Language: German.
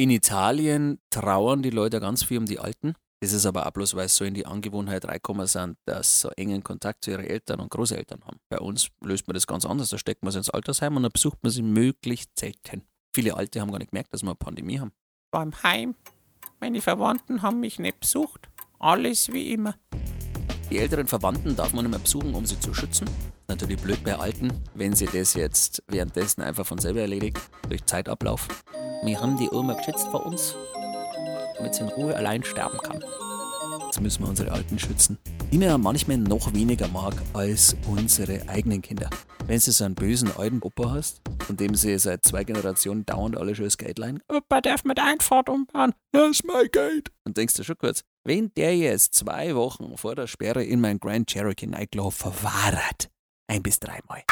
In Italien trauern die Leute ganz viel um die Alten. Das ist aber auch bloß, weil sie so in die Angewohnheit reinkommen sind, dass sie so engen Kontakt zu ihren Eltern und Großeltern haben. Bei uns löst man das ganz anders. Da steckt man sie ins Altersheim und dann besucht man sie möglichst selten. Viele Alte haben gar nicht gemerkt, dass wir eine Pandemie haben. Beim Heim. Meine Verwandten haben mich nicht besucht. Alles wie immer. Die älteren Verwandten darf man nicht mehr besuchen, um sie zu schützen. Natürlich blöd bei Alten, wenn sie das jetzt währenddessen einfach von selber erledigt, durch Zeitablauf. Wir haben die Oma geschützt vor uns, damit sie in Ruhe allein sterben kann. Jetzt müssen wir unsere Alten schützen. Die mir manchmal noch weniger mag als unsere eigenen Kinder. Wenn du so einen bösen alten Opa hast, von dem sie seit zwei Generationen dauernd alle schon das Geld leihen, Opa darf mit Einfahrt umbauen. das ist mein Geld. Und denkst du schon kurz, wenn der jetzt zwei Wochen vor der Sperre in mein Grand Cherokee Nightclub verwahrt, ein bis dreimal.